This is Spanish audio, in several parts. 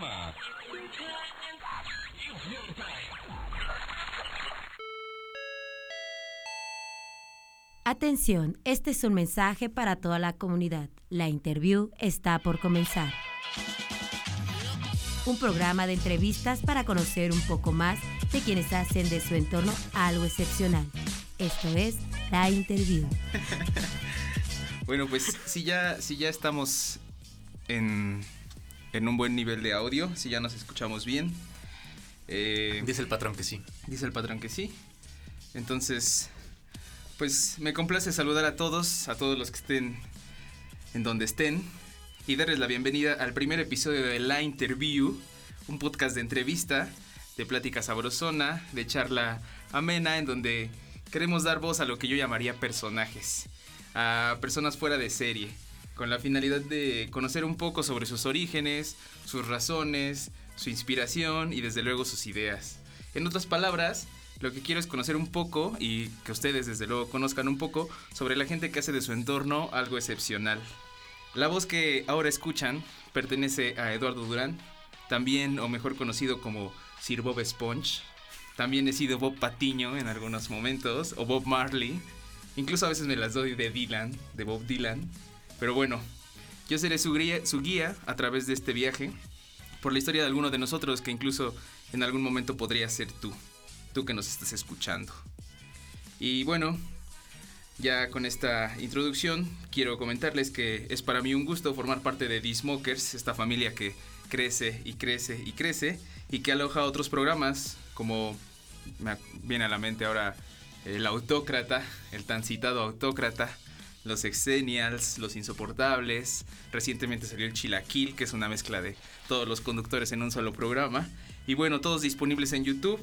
programa. Atención, este es un mensaje para toda la comunidad. La interview está por comenzar. Un programa de entrevistas para conocer un poco más de quienes hacen de su entorno algo excepcional. Esto es La Interview. Bueno, pues si ya, si ya estamos en, en un buen nivel de audio, si ya nos escuchamos bien. eh, Dice el patrón que sí. dice el patrón que sí. Entonces, pues me complace saludar a todos, a todos los que estén en donde estén y darles la bienvenida al primer episodio de La Interview, un podcast de entrevista, de plática sabrosona, de charla amena, en donde queremos dar voz a lo que yo llamaría personajes, a personas fuera de serie, con la finalidad de conocer un poco sobre sus orígenes, sus razones, su inspiración y desde luego sus ideas. En otras palabras, lo que quiero es conocer un poco y que ustedes desde luego conozcan un poco sobre la gente que hace de su entorno algo excepcional. La voz que ahora escuchan pertenece a Eduardo Durán, también o mejor conocido como Sir Bob Sponge. También he sido Bob Patiño en algunos momentos, o Bob Marley. Incluso a veces me las doy de Dylan, de Bob Dylan. Pero bueno, yo seré su guía, su guía a través de este viaje por la historia de alguno de nosotros que incluso en algún momento podría ser tú, tú que nos estás escuchando. Y bueno, ya con esta introducción quiero comentarles que es para mí un gusto formar parte de The Smokers, esta familia que crece y crece y crece y que aloja otros programas como me viene a la mente ahora el autócrata, el tan citado autócrata, los Exenials, los insoportables, recientemente salió el Chilaquil, que es una mezcla de todos los conductores en un solo programa, y bueno, todos disponibles en YouTube,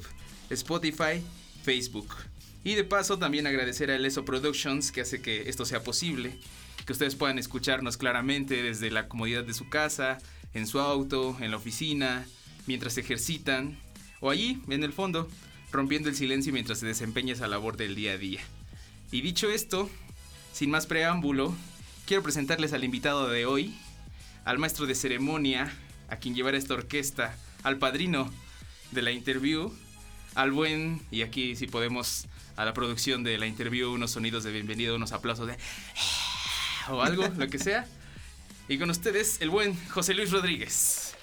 Spotify, Facebook. Y de paso también agradecer a Eleso Productions que hace que esto sea posible, que ustedes puedan escucharnos claramente desde la comodidad de su casa, en su auto, en la oficina, mientras ejercitan, o allí, en el fondo, rompiendo el silencio mientras se desempeña esa labor del día a día. Y dicho esto, sin más preámbulo, quiero presentarles al invitado de hoy, al maestro de ceremonia, a quien llevará esta orquesta, al padrino de la interview, al buen, y aquí si podemos a la producción de la interview unos sonidos de bienvenido, unos aplausos de... o algo, lo que sea. Y con ustedes, el buen José Luis Rodríguez.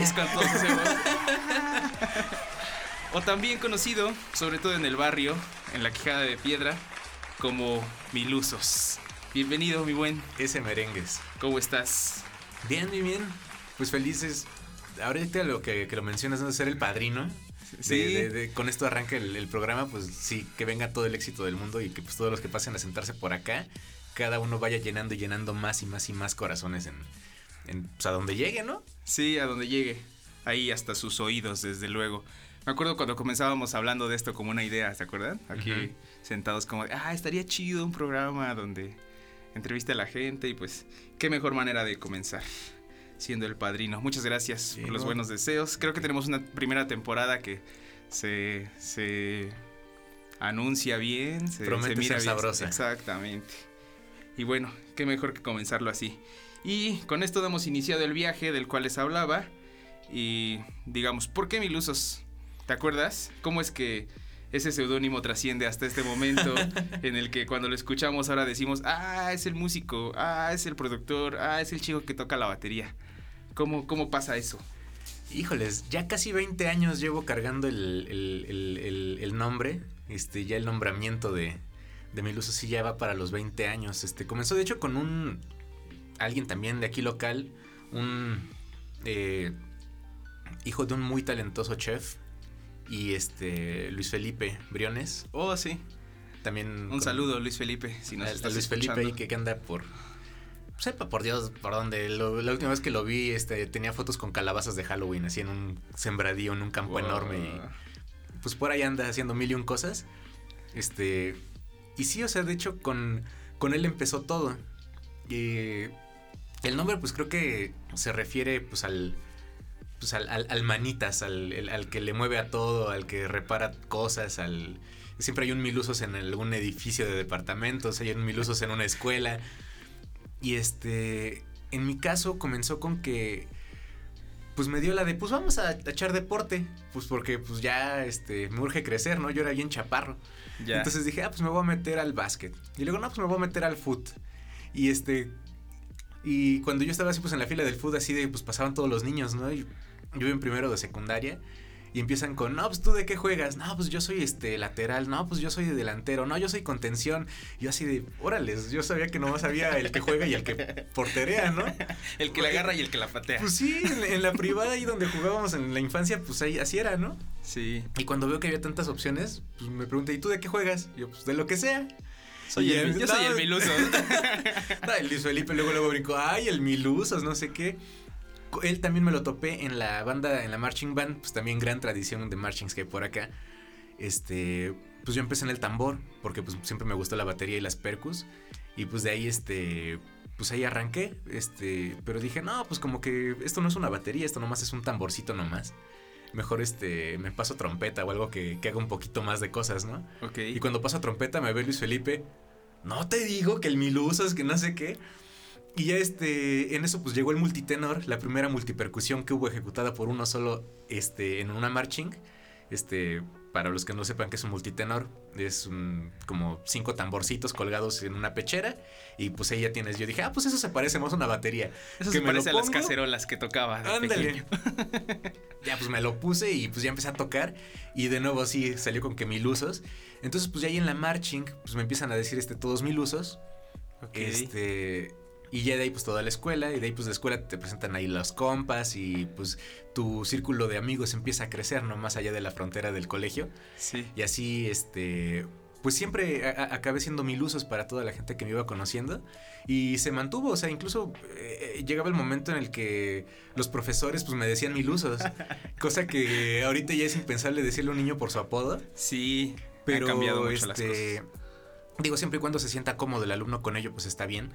Es cantor José O también conocido, sobre todo en el barrio, en la quijada de piedra, como Milusos. Bienvenido, mi buen. Ese merengues. ¿Cómo estás? Bien, bien, bien. Pues felices. Ahorita lo que, que lo mencionas, ¿no? ser el padrino. De- Sí. de- de- con esto arranca el, el programa, pues sí, que venga todo el éxito del mundo y que pues todos los que pasen a sentarse por acá, cada uno vaya llenando y llenando más y más y más corazones en, en pues a donde llegue, ¿no? Sí, a donde llegue. Ahí hasta sus oídos, desde luego. Me acuerdo cuando comenzábamos hablando de esto como una idea, ¿se acuerdan? Aquí sentados como, ah, estaría chido un programa donde entreviste a la gente y pues, qué mejor manera de comenzar siendo el padrino. Muchas gracias por los no. buenos deseos. Creo que tenemos una primera temporada que se, se anuncia bien, se, Promete se mira bien. sabrosa. Exactamente. Y bueno, qué mejor que comenzarlo así. Y con esto damos iniciado el viaje del cual les hablaba. Y digamos, ¿por qué Milusos? ¿Te acuerdas? ¿Cómo es que ese seudónimo trasciende hasta este momento en el que cuando lo escuchamos ahora decimos, ah, es el músico, ah, es el productor, ah, es el chico que toca la batería? ¿Cómo, cómo pasa eso? Híjoles, ya casi 20 años llevo cargando el, el- el- nombre, este, ya el nombramiento de, de Miluso sí ya va para los 20 años. Este, comenzó de hecho con un, alguien también de aquí local, un eh, hijo de un muy talentoso chef, y este, Luis Felipe Briones, Oh, sí. también... Un con- saludo, Luis Felipe, si nos a- a estás Luis Felipe escuchando. ahí que, que anda por... Sepa por Dios por dónde. Lo- la última vez que lo vi, este, tenía fotos con calabazas de Halloween, así en un sembradío, en un campo Wow. enorme. Y pues por ahí anda haciendo mil y un cosas. Este. Y sí, o sea, de hecho, con, con él empezó todo. Y el nombre, pues creo que se refiere pues al. Pues al, al- al manitas, al, el- al que le mueve a todo, al que repara cosas, al. Siempre hay un milusos en algún edificio de departamentos, hay un milusos en una escuela. Y este. En mi caso comenzó con que. pues me dio la de, pues vamos a, echar deporte, pues porque pues ya, este, me urge crecer, ¿no? Yo era bien chaparro. Entonces dije, ah, pues me voy a meter al básquet. Y luego, no, pues me voy a meter al foot. Y este, y cuando yo estaba así, pues en la fila del foot, así de, pues pasaban todos los niños, ¿no? Y yo en primero de secundaria y empiezan con, no, pues tú de qué juegas, no, pues yo soy este lateral, no, pues yo soy delantero, no, yo soy contención. Yo así de, órales, yo sabía que no sabía el que juega y el que porterea, ¿no? el que la agarra y el que la patea. Pues sí, en, la privada ahí donde jugábamos en la infancia, pues ahí así era, ¿no? Sí. Y cuando veo que había tantas opciones, pues me pregunté, ¿y tú de qué juegas? Y yo, pues de lo que sea. Soy el, yo soy el Milusos. el Luis Felipe luego luego brincó, ay, el Milusos, no sé qué él también me lo topé en la banda, en la marching band, pues también gran tradición de marchings que hay por acá. Este, pues yo empecé en el tambor, porque pues siempre me gustó la batería y las percus. Y pues de ahí, este, pues ahí arranqué, este, pero dije, no, pues como que esto no es una batería, esto nomás es un tamborcito nomás. Mejor este, me paso trompeta o algo que, que haga un poquito más de cosas, ¿no? Ok. Y cuando paso trompeta me ve Luis Felipe, no te digo que el miluso es que no sé qué. Y ya este, en eso pues llegó el multitenor, la primera multipercusión que hubo ejecutada por uno solo este, en una marching. Este, para los que no sepan que es un multitenor, es como cinco tamborcitos colgados en una pechera y pues ahí ya tienes. Yo dije, ah, pues eso se parece más a una batería. Eso se parece a las cacerolas que tocaba. Ándale. ya pues me lo puse y pues ya empecé a tocar y de nuevo sí salió con que mil usos. Entonces pues ya ahí en la marching pues me empiezan a decir este todos mil usos. Este y ya de ahí pues toda la escuela y de ahí pues la escuela te presentan ahí los compas y pues tu círculo de amigos empieza a crecer, ¿no? Más allá de la frontera del colegio. Sí. Y así, este, pues siempre acabé siendo mil usos para toda la gente que me iba conociendo y se mantuvo, o sea, incluso eh, llegaba el momento en el que los profesores pues me decían mil usos, cosa que ahorita ya es impensable decirle a un niño por su apodo. Sí, pero ha cambiado mucho las este, cosas. Digo, siempre y cuando se sienta cómodo el alumno con ello, pues está bien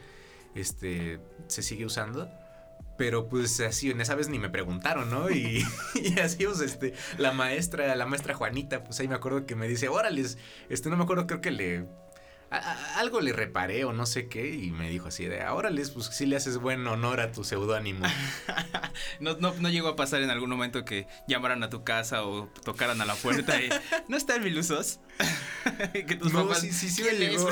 este, se sigue usando. Pero pues así, en esa vez ni me preguntaron, ¿no? Y, así, pues, este, la maestra, la maestra Juanita, pues ahí me acuerdo que me dice, órale, este, no me acuerdo, creo que le, algo le reparé o no sé qué, y me dijo así de, órale, pues sí le haces buen honor a tu seudónimo. no, no, no llegó a pasar en algún momento que llamaran a tu casa o tocaran a la puerta y, ¿no está en Milusos? que tus no, sí, sí, sí me llegó.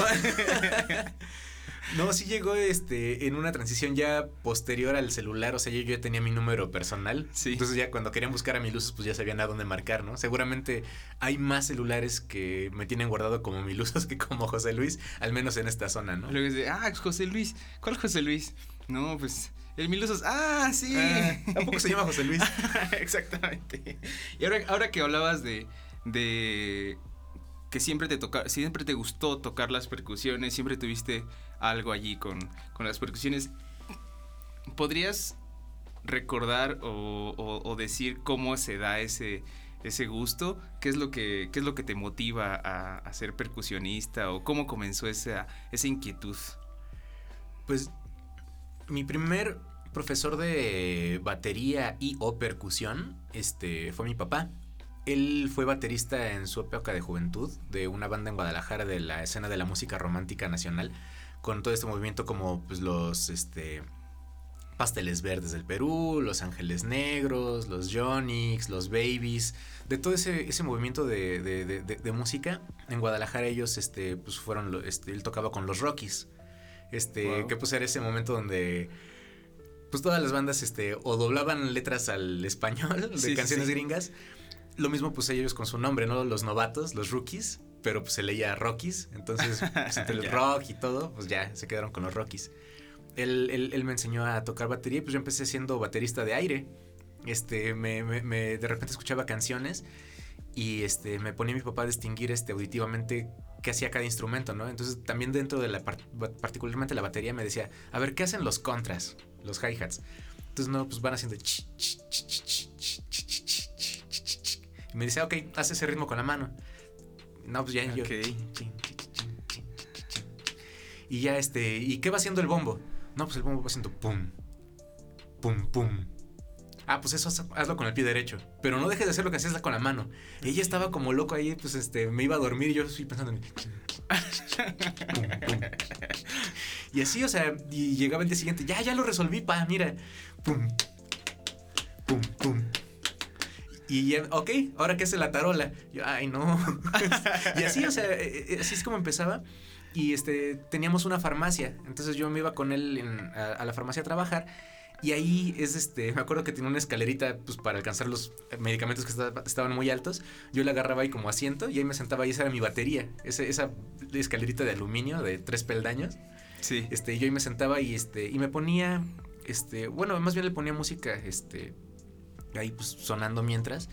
No, sí llegó este en una transición ya posterior al celular, o sea, yo, ya tenía mi número personal. Sí. Entonces ya cuando querían buscar a mi luces, pues ya sabían a dónde marcar, ¿no? Seguramente hay más celulares que me tienen guardado como mi luces que como José Luis, al menos en esta zona, ¿no? Luego dice, ah, José Luis, ¿cuál José Luis? No, pues el Milusos, ah, sí. Ah, ¿Tampoco se llama José Luis? Exactamente. Y ahora, ahora que hablabas de, de que siempre te toca, siempre te gustó tocar las percusiones, siempre tuviste algo allí con, las percusiones. ¿Podrías recordar o, decir cómo se da ese, ese gusto? ¿Qué es lo que, es lo que te motiva a, ser percusionista o cómo comenzó esa, esa inquietud? Pues mi primer profesor de batería y o percusión este, fue mi papá. Él fue baterista en su época de juventud de una banda en Guadalajara de la escena de la música romántica nacional, con todo este movimiento como pues, los este, Pasteles Verdes del Perú, Los Ángeles Negros, los Jonix, los Babies, de todo ese, ese movimiento de, de, música. En Guadalajara ellos este, pues fueron, este, él tocaba con los Rockies, este, que pues era ese momento donde pues todas las bandas este, o doblaban letras al español de canciones gringas lo mismo pues ellos con su nombre, ¿no? Los novatos, los rookies, pero pues se leía Rockies, entonces pues, entre el rock y todo, pues ya se quedaron con los Rockies. Él, él, me enseñó a tocar batería y pues yo empecé siendo baterista de aire. Este, me, me, de repente escuchaba canciones y este, me ponía mi papá a distinguir este, auditivamente qué hacía cada instrumento, ¿no? Entonces también dentro de la, particularmente la batería me decía, a ver, ¿qué hacen los contras, los hi-hats? Entonces, no, pues van haciendo... Y me dice, ok, haz ese ritmo con la mano. No, pues ya yo. Y ya este, ¿y qué va haciendo el bombo? No, pues el bombo va haciendo pum, pum, pum. Ah, pues eso hazlo con el pie derecho. Pero no dejes de hacer lo que hacías con la mano. Ella estaba como loco ahí, pues este, me iba a dormir y yo estoy pensando en. Y así, o sea, y llegaba el día siguiente, ya, ya lo resolví, pa, mira. Pum, pum, pum. Y ya, ok, ahora qué es la tarola. Yo, ay, no. y así, o sea, eh, eh, así es como empezaba. Y este, teníamos una farmacia. Entonces yo me iba con él en- a, a la farmacia a trabajar. Y ahí es este, me acuerdo que tenía una escalerita pues para alcanzar los medicamentos que esta- estaban muy altos. Yo la agarraba ahí como asiento y ahí me sentaba y esa era mi batería. Ese- esa escalerita de aluminio de tres peldaños. Sí. Este, yo ahí me sentaba y este, y me ponía, este, bueno, más bien le ponía música, este, ahí pues sonando mientras.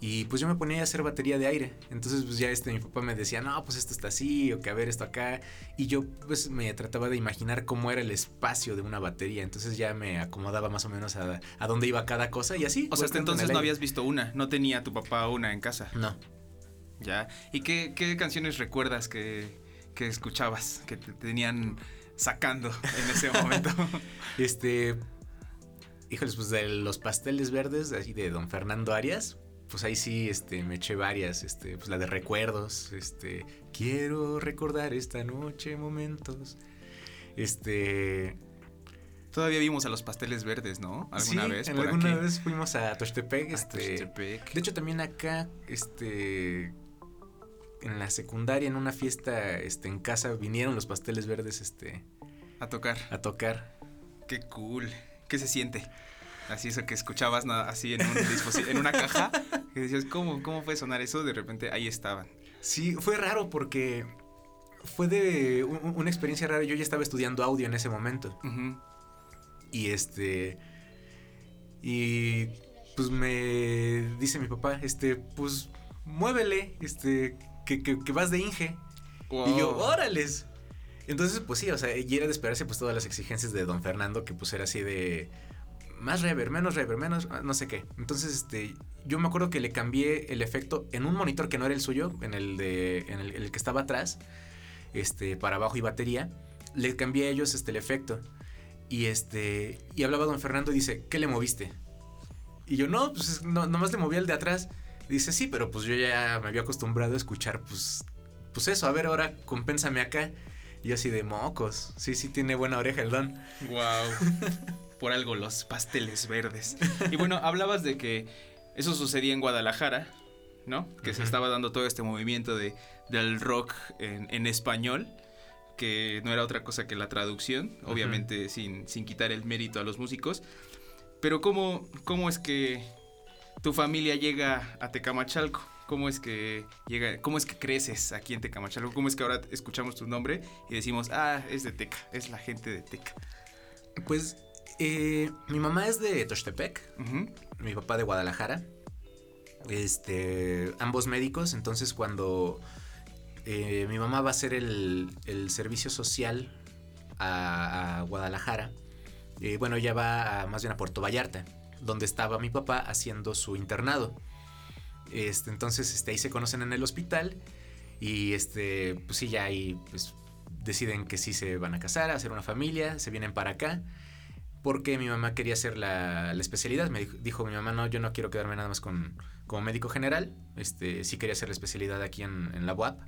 Y pues yo me ponía a hacer batería de aire. Entonces pues ya este, mi papá me decía, no, pues esto está así, o que a ver esto acá. Y yo pues me trataba de imaginar cómo era el espacio de una batería. Entonces ya me acomodaba más o menos a, a dónde iba cada cosa y así. O sea, hasta en entonces no habías visto una, no tenía tu papá una en casa. No. Ya. ¿Y qué, qué canciones recuerdas que, que escuchabas, que te tenían sacando en ese momento? Este. Híjoles, pues de los pasteles verdes, así de don Fernando Arias. Pues ahí sí, este, me eché varias, este, pues la de recuerdos, este, quiero recordar esta noche momentos, este, Todavía vimos a los pasteles verdes, ¿no? ¿Alguna sí, vez? en por alguna aquí? vez fuimos a Tochtepec, A este, de hecho también acá, este, en la secundaria, en una fiesta, este, en casa, vinieron los pasteles verdes, este, a tocar. a tocar. Qué cool. ¿Qué se siente? Así eso que escuchabas nada, así en, un en una caja. Que decías, ¿cómo, ¿cómo fue sonar eso? De repente ahí estaban. Sí, fue raro porque fue de un- una experiencia rara. Yo ya estaba estudiando audio en ese momento. Y este. Y pues me dice mi papá, este, pues muévele, este, que, que- que vas de Inge. Y yo, órales. Entonces, pues sí, o sea, y era de esperarse pues todas las exigencias de don Fernando, que pues era así de más rever, menos rever, menos ah, no sé qué. Entonces, este, yo me acuerdo que le cambié el efecto en un monitor que no era el suyo, en el de, en el, el que estaba atrás, este, para abajo y batería, le cambié a ellos este el efecto. Y este, y hablaba don Fernando y dice, ¿qué le moviste? Y yo, no, pues no, nomás le moví el de atrás. Dice, sí, pero pues yo ya me había acostumbrado a escuchar, pues, pues eso, a ver, ahora compénsame acá. Y así de mocos. Sí, sí, tiene buena oreja el don. Wow. Por algo los pasteles verdes. Y bueno, hablabas de que eso sucedía en Guadalajara, ¿no? Que se estaba dando todo este movimiento de, del rock en, en español, que no era otra cosa que la traducción, obviamente sin, sin quitar el mérito a los músicos. Pero ¿cómo, cómo es que tu familia llega a Tecamachalco? ¿Cómo es que llega, cómo es que creces aquí en Tecamachalco? ¿Cómo es que ahora escuchamos tu nombre y decimos, ah, es de Teca, es la gente de Teca? Pues eh, mi mamá es de Tochtepec, mi papá de Guadalajara. Este, ambos médicos, entonces cuando eh, mi mamá va a hacer el, el servicio social a, a Guadalajara, eh, bueno, ella va a- más bien a Puerto Vallarta, donde estaba mi papá haciendo su internado. Este, entonces, este, ahí se conocen en el hospital y este, pues sí, ya ahí pues, deciden que sí se van a casar, a hacer una familia, se vienen para acá. Porque mi mamá quería hacer la, la especialidad. Me dijo, dijo mi mamá, no, yo no quiero quedarme nada más con, como médico general. Este, sí quería hacer la especialidad aquí en, en la UAP.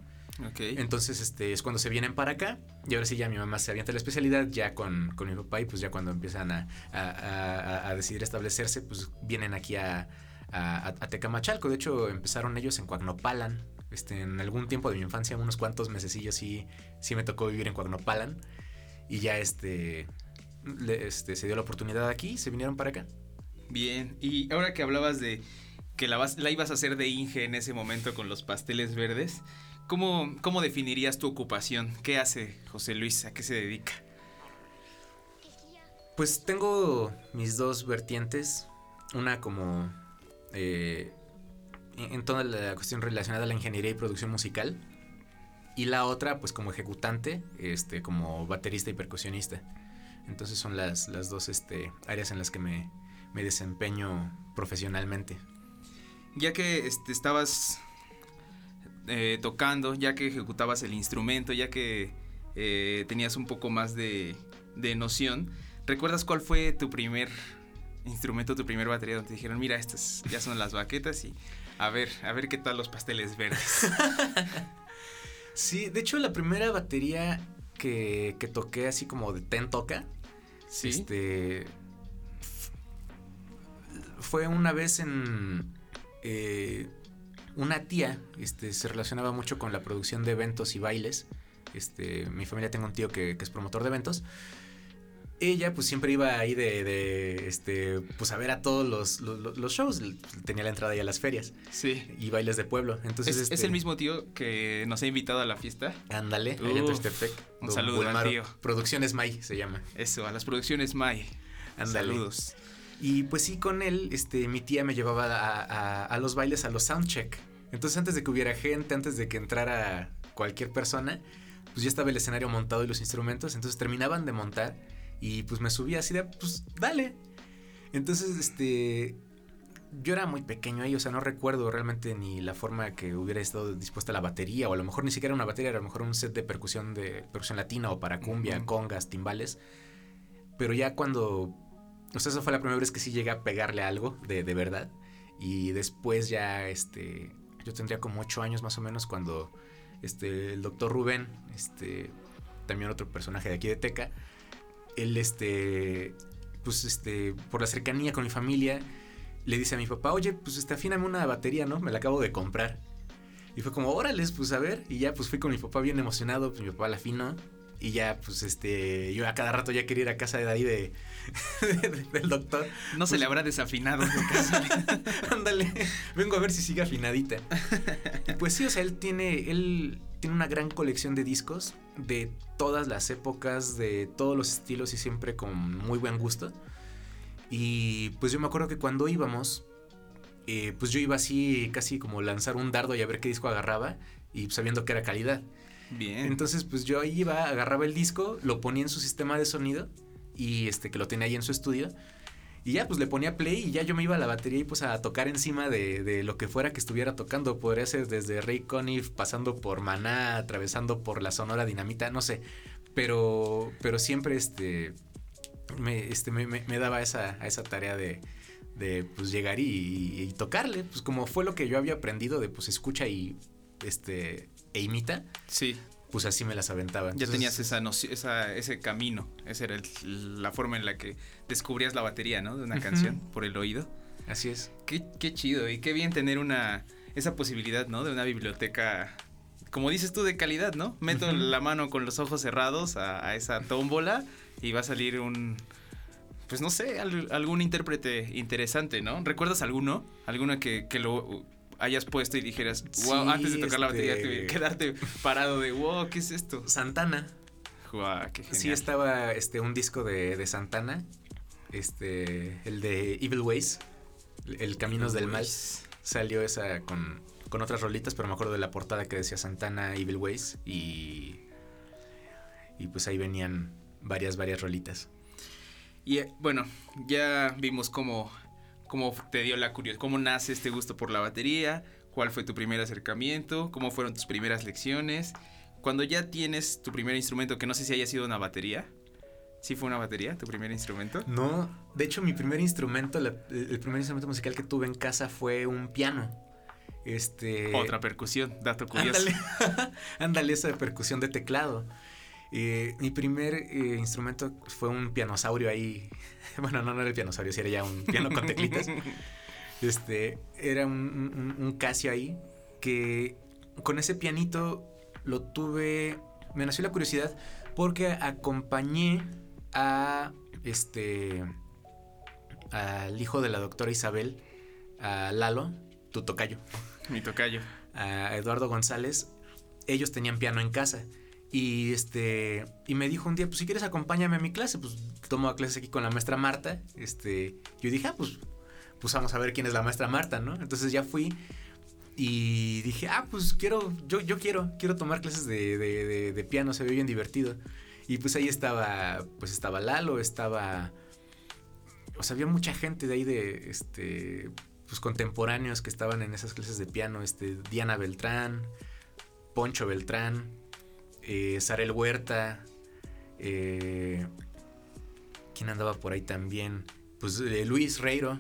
Entonces, este, es cuando se vienen para acá. Y ahora sí ya mi mamá se avienta la especialidad ya con, con mi papá. Y pues ya cuando empiezan a, a- a- a decidir establecerse, pues vienen aquí a, a, a Tecamachalco. De hecho, empezaron ellos en Coagnopalan. Este, en algún tiempo de mi infancia, unos cuantos mesecillos sí, sí me tocó vivir en Coagnopalan. Y ya este, le- este, se dio la oportunidad aquí y se vinieron para acá. Bien. Y ahora que hablabas de que la, vas- la ibas a hacer de Inge en ese momento con los pasteles verdes, ¿cómo, ¿cómo definirías tu ocupación? ¿Qué hace José Luis? ¿A qué se dedica? Pues tengo mis dos vertientes. Una como eh, en toda la cuestión relacionada a la ingeniería y producción musical. Y la otra, pues como ejecutante, este, como baterista y percusionista. Entonces son las, las dos este, áreas en las que me, me desempeño profesionalmente. Ya que este, estabas eh, tocando, ya que ejecutabas el instrumento, ya que eh, tenías un poco más de, de noción, ¿recuerdas cuál fue tu primer instrumento, tu primer batería donde te dijeron, mira, estas ya son las baquetas y a ver, a ver qué tal los pasteles verdes? Sí, de hecho la primera batería que, que toqué así como de ten toca, Sí. Este. fue una vez en... eh, una tía este, se relacionaba mucho con la producción de eventos y bailes. Este, mi familia tengo un tío que, que es promotor de eventos. Ella pues siempre iba ahí de, de, este, pues a ver a todos los, los, los shows. Tenía la entrada ahí a las ferias Sí. y bailes de pueblo. Entonces, ¿Es, este, es el mismo tío que nos ha invitado a la fiesta? Ándale, allá en un saludo al tío. Producciones May se llama. Eso, a las producciones May. Ándale. Saludos. Y pues sí, con él, este, mi tía me llevaba a, a- a los bailes, a los soundcheck. Entonces, antes de que hubiera gente, antes de que entrara cualquier persona, pues ya estaba el escenario montado y los instrumentos. Entonces terminaban de montar y pues me subía así de, pues dale. Entonces, este, yo era muy pequeño ahí, o sea, no recuerdo realmente ni la forma que hubiera estado dispuesta la batería, o a lo mejor ni siquiera una batería, a lo mejor un set de percusión de percusión latina o para cumbia, congas, timbales. Pero ya cuando, o sea, esa fue la primera vez que sí llegué a pegarle algo de, de verdad. Y después ya, este, yo tendría como ocho años más o menos cuando, este, el doctor Rubén, este, también otro personaje de aquí de Teca, él, este, pues, este, por la cercanía con mi familia, le dice a mi papá, oye, pues, este, afíname una batería, ¿no? Me la acabo de comprar. Y fue como, órales, pues, a ver. Y ya, pues, fui con mi papá bien emocionado, pues, mi papá la afinó. Y ya, pues, este, yo a cada rato ya quería ir a casa de ahí de, del doctor. No se Pues- le habrá desafinado. Ándale, vengo a ver si sigue afinadita. Y pues sí, o sea, él tiene, él tiene una gran colección de discos de todas las épocas, de todos los estilos y siempre con muy buen gusto. Y pues yo me acuerdo que cuando íbamos, eh, pues yo iba así casi como lanzar un dardo y a ver qué disco agarraba y sabiendo que era calidad. Bien. Entonces, pues yo ahí iba, agarraba el disco, lo ponía en su sistema de sonido y este que lo tenía ahí en su estudio. Y ya, pues le ponía play y ya yo me iba a la batería y pues a tocar encima de, de lo que fuera que estuviera tocando. Podría ser desde Ray Conniff, pasando por Maná, atravesando por la Sonora Dinamita, no sé. Pero, pero siempre este, me, este, me, me- me daba esa, a esa tarea de, de pues llegar y, y tocarle. Pues como fue lo que yo había aprendido de pues escucha y este, e imita Sí, pues así me las aventaba. ya tenías esa esa, ese camino. Esa era el- la forma en la que descubrías la batería, ¿no? De una canción por el oído. Así es. Qué, qué chido y qué bien tener una esa posibilidad, ¿no? De una biblioteca, como dices tú, de calidad, ¿no? Meto la mano con los ojos cerrados a, a esa tómbola y va a salir un, pues no sé, al- algún intérprete interesante, ¿no? ¿Recuerdas alguno? ¿Alguno que, que lo hayas puesto y dijeras, wow, Sí, antes de tocar la batería, este- te- quedarte parado de, wow, ¿qué es esto? Santana. Guau, qué genial. Sí estaba este un disco de, de Santana. Este. El de Evil Ways. El Caminos del Mal. Salió esa con, con otras rolitas, pero me acuerdo de la portada que decía Santana Evil Ways. Y. Y pues ahí venían varias, varias rolitas. Y eh, bueno, ya vimos cómo, cómo te dio la curiosidad, cómo nace este gusto por la batería, cuál fue tu primer acercamiento, cómo fueron tus primeras lecciones. Cuando ya tienes tu primer instrumento, que no sé si haya sido una batería. ¿Sí fue una batería, tu primer instrumento? No, de hecho mi primer instrumento, la- el primer instrumento musical que tuve en casa fue un piano. Este... Otra percusión, dato curioso. Ándale, ándale esa percusión de teclado. Eh, mi primer eh, instrumento fue un pianosaurio ahí. Bueno, no, no era el pianosaurio, sí era ya un piano con teclitas. Este, era un, un- un Casio ahí que con ese pianito lo tuve, me nació la curiosidad porque acompañé a este al hijo de la doctora Isabel, a Lalo, tu tocayo, Mi tocayo. a Eduardo González, ellos tenían piano en casa. Y este y me dijo un día, pues si quieres acompáñame a mi clase, pues tomo clases aquí con la maestra Marta. Este, yo dije, ah, pues, pues vamos a ver quién es la maestra Marta, ¿no? Entonces ya fui y dije, ah, pues quiero, yo, yo quiero, quiero tomar clases de, de- de- de piano, se ve bien divertido. Y pues ahí estaba, pues estaba Lalo, estaba, o sea, había mucha gente de ahí de, este, pues contemporáneos que estaban en esas clases de piano, este, Diana Beltrán, Poncho Beltrán, eh, Sarel Huerta, eh, ¿quién andaba por ahí también? Pues eh, Luis Reiro,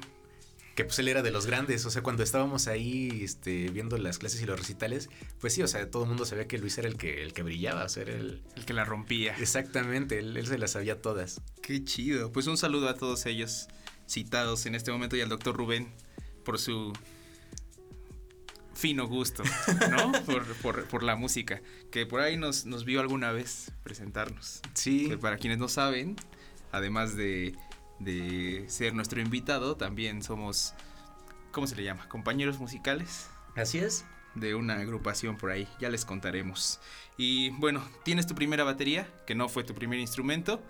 que pues él era de los grandes, o sea, cuando estábamos ahí este, viendo las clases y los recitales, pues sí, o sea, todo el mundo sabía que Luis era el que, el que brillaba, o sea, era el... El que la rompía. Exactamente, él, él se las sabía todas. Qué chido. Pues un saludo a todos ellos citados en este momento y al doctor Rubén por su fino gusto, ¿no? por, la música, que por ahí nos, nos vio alguna vez presentarnos. Sí. Que para quienes no saben, además de, de ser nuestro invitado, también somos, ¿cómo se le llama? Compañeros musicales. Así es. De una agrupación por ahí, ya les contaremos. Y bueno, tienes tu primera batería, que no fue tu primer instrumento.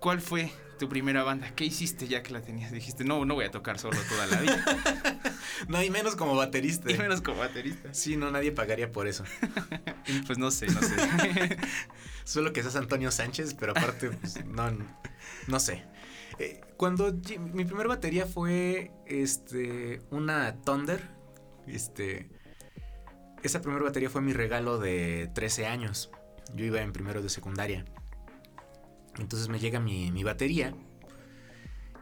¿Cuál fue tu primera banda? ¿Qué hiciste ya que la tenías? Dijiste, no, no voy a tocar solo toda la vida. no, y menos como baterista. Y menos como baterista. Sí, no, nadie pagaría por eso. pues no sé, no sé. Solo que seas Antonio Sánchez, pero aparte, pues, no, no sé. Eh, cuando mi primera batería fue este una Thunder, este esa primera batería fue mi regalo de 13 años. Yo iba en primero de secundaria. Entonces me llega mi, batería.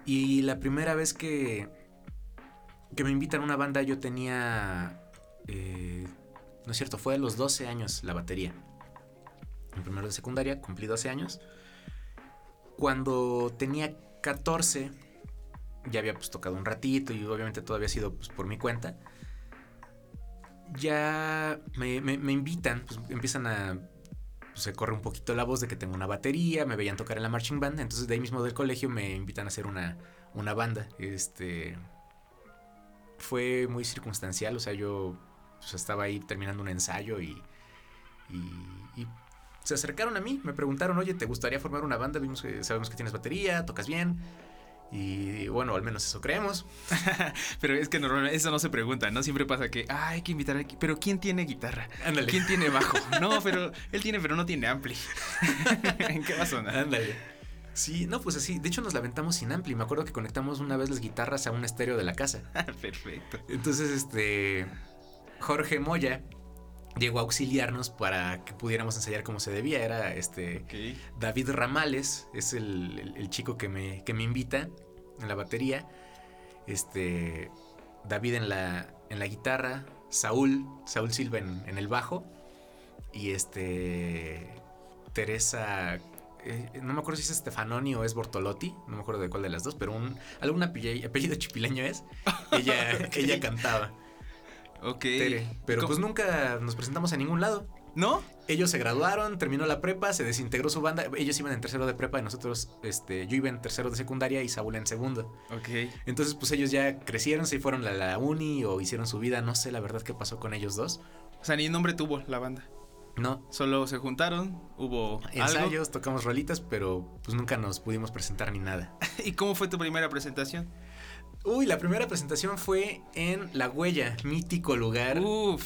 Y la primera vez que, que me invitan a una banda yo tenía... Eh, no es cierto, fue a los 12 años la batería. En primero de secundaria cumplí 12 años. Cuando tenía 14 ya había pues tocado un ratito y obviamente todo había sido pues, por mi cuenta. Ya me, me invitan, pues empiezan a pues, se corre un poquito la voz de que tengo una batería, me veían tocar en la marching band, entonces de ahí mismo del colegio me invitan a hacer una, una banda. Este fue muy circunstancial, o sea, yo pues, estaba ahí terminando un ensayo y, y, se acercaron a mí, me preguntaron, oye, ¿te gustaría formar una banda? Sabemos que tienes batería, tocas bien. Y bueno, al menos eso creemos. pero es que normalmente eso no se pregunta, ¿no? Siempre pasa que, ah, hay que invitar aquí. Pero ¿quién tiene guitarra? Ándale. ¿Quién tiene bajo? no, pero él tiene, pero no tiene ampli. ¿En qué va a sonar? Ándale. Sí, no, pues así. De hecho, nos lamentamos sin ampli. Me acuerdo que conectamos una vez las guitarras a un estéreo de la casa. Perfecto. Entonces, este. Jorge Moya llegó a auxiliarnos para que pudiéramos ensayar como se debía. Era este David Ramales, es el, chico que me, que me invita en la batería. Este David en la, en la guitarra, Saúl, Saúl Silva en, el bajo y este Teresa eh, no me acuerdo si es Stefanoni o es Bortolotti, no me acuerdo de cuál de las dos, pero un algún apellido, chipileño es. Ella, ella cantaba. Ok. Pero pues nunca nos presentamos a ningún lado. ¿No? Ellos se graduaron, terminó la prepa, se desintegró su banda. Ellos iban en tercero de prepa y nosotros, este, yo iba en tercero de secundaria y Saúl en segundo. Ok. Entonces, pues ellos ya crecieron, se fueron a la uni o hicieron su vida. No sé la verdad qué pasó con ellos dos. O sea, ni nombre tuvo la banda. No. Solo se juntaron, hubo ensayos, tocamos rolitas, pero pues nunca nos pudimos presentar ni nada. ¿Y cómo fue tu primera presentación? Uy, la primera presentación fue en La Huella, mítico lugar. Uf.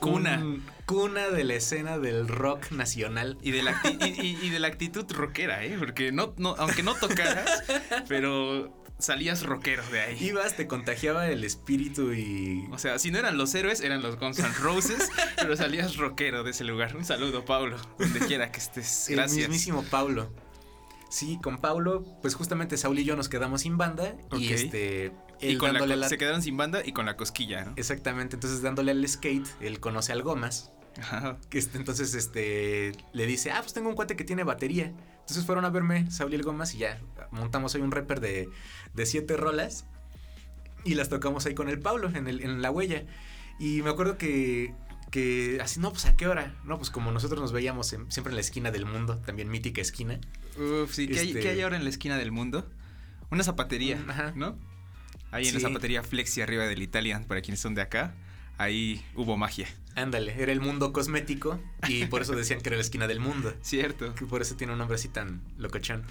Cuna. cuna de la escena del rock nacional. Y de la, y, de la actitud rockera, ¿eh? Porque no, no, aunque no tocaras, pero salías rockero de ahí. Ibas, te contagiaba el espíritu y. O sea, si no eran los héroes, eran los Guns N' Roses, pero salías rockero de ese lugar. Un saludo, Pablo, donde quiera que estés. Gracias. El mismísimo Pablo. Sí, con Paulo, pues justamente Saúl y yo nos quedamos sin banda y este y con la, se quedaron sin banda y con la cosquilla, ¿no? Exactamente, entonces dándole al skate, él conoce al Gomas. Ajá. Que este, entonces este le dice, "Ah, pues tengo un cuate que tiene batería." Entonces fueron a verme Saúl y el Gomas y ya montamos ahí un rapper de, de siete rolas y las tocamos ahí con el Pablo en, el, en la huella. Y me acuerdo que que así, no, pues a qué hora, no, pues como nosotros nos veíamos siempre en la esquina del mundo, también mítica esquina. Uf, sí, ¿qué, hay, ¿qué, hay, ahora en la esquina del mundo? Una zapatería, Ajá. ¿no? Ahí en la zapatería Flexi arriba del Italian, para quienes son de acá, ahí hubo magia. Ándale, era el mundo cosmético y por eso decían que era la esquina del mundo. Cierto. Que por eso tiene un nombre así tan locochón.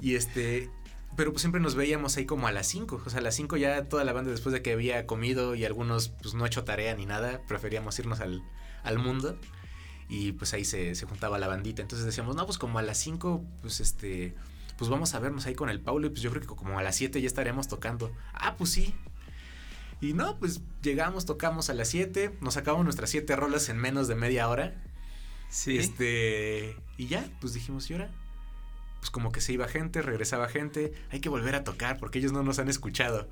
Y este, pero pues siempre nos veíamos ahí como a las 5. O sea, a las 5 ya toda la banda después de que había comido y algunos pues no hecho tarea ni nada, preferíamos irnos al, mundo. Y pues ahí se, juntaba la bandita. Entonces decíamos, no, pues como a las 5, pues este, pues vamos a vernos ahí con el Paulo. Y pues yo creo que como a las 7 ya estaremos tocando. Ah, pues sí. Y no, pues llegamos, tocamos a las 7, nos sacamos nuestras 7 rolas en menos de media hora. Sí. Este, y ya, pues dijimos, ¿y ahora? pues como que se iba gente, regresaba gente, hay que volver a tocar porque ellos no nos han escuchado.